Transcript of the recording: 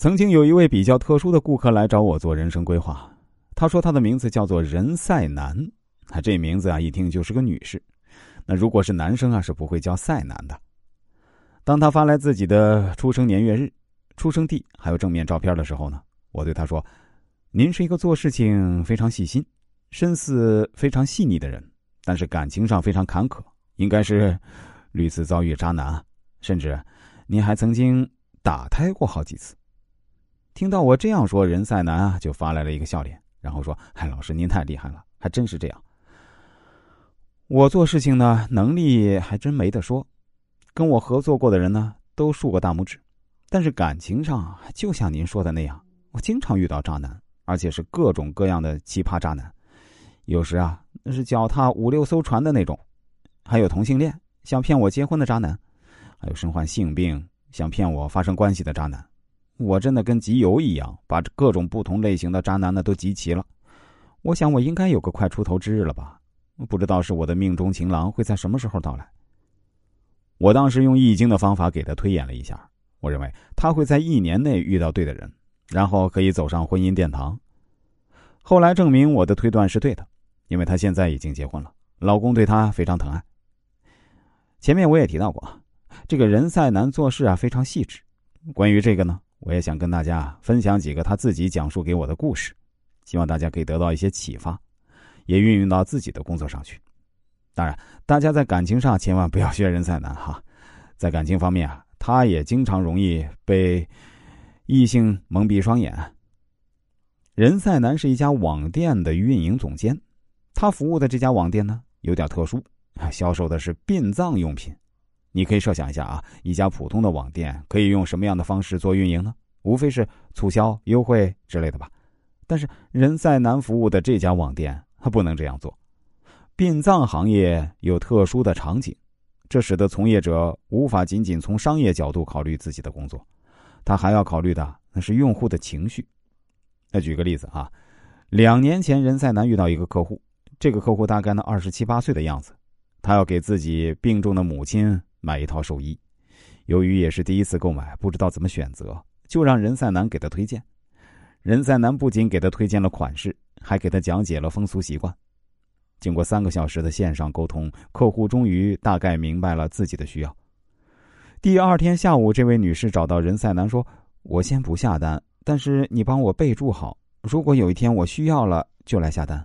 曾经有一位比较特殊的顾客来找我做人生规划，他说他的名字叫做任赛南，他这名字啊一听就是个女士，那如果是男生啊是不会叫赛南的。当他发来自己的出生年月日、出生地还有正面照片的时候呢，我对他说：“您是一个做事情非常细心、心思非常细腻的人，但是感情上非常坎坷，应该是屡次遭遇渣男，甚至您还曾经打胎过好几次。”听到我这样说，任赛南啊就发来了一个笑脸，然后说：“嗨，老师您太厉害了，还真是这样。我做事情呢能力还真没得说，跟我合作过的人呢都竖个大拇指，但是感情上就像您说的那样，我经常遇到渣男，而且是各种各样的奇葩渣男，有时啊那是脚踏五六艘船的那种，还有同性恋想骗我结婚的渣男，还有身患性病想骗我发生关系的渣男。”我真的跟集邮一样，把各种不同类型的渣男呢都集齐了。我想我应该有个快出头之日了吧？不知道是我的命中情郎会在什么时候到来。我当时用易经的方法给他推演了一下，我认为他会在一年内遇到对的人，然后可以走上婚姻殿堂。后来证明我的推断是对的，因为他现在已经结婚了，老公对他非常疼爱。前面我也提到过，这个人赛男做事啊非常细致。关于这个呢？我也想跟大家分享几个他自己讲述给我的故事，希望大家可以得到一些启发，也运用到自己的工作上去。当然，大家在感情上千万不要学任赛男哈，在感情方面啊，他也经常容易被异性蒙蔽双眼。任赛男是一家网店的运营总监，他服务的这家网店呢有点特殊，销售的是殡葬用品。你可以设想一下啊，一家普通的网店可以用什么样的方式做运营呢？无非是促销、优惠之类的吧。但是人赛南服务的这家网店，他不能这样做。殡葬行业有特殊的场景，这使得从业者无法仅仅从商业角度考虑自己的工作，他还要考虑的那是用户的情绪。那举个例子啊，两年前人赛南遇到一个客户，这个客户大概呢二十七八岁的样子，他要给自己病重的母亲。买一套寿衣，由于也是第一次购买，不知道怎么选择，就让任赛南给他推荐。任赛南不仅给他推荐了款式，还给他讲解了风俗习惯。经过三个小时的线上沟通，客户终于大概明白了自己的需要。第二天下午，这位女士找到任赛南说：“我先不下单，但是你帮我备注好，如果有一天我需要了，就来下单。”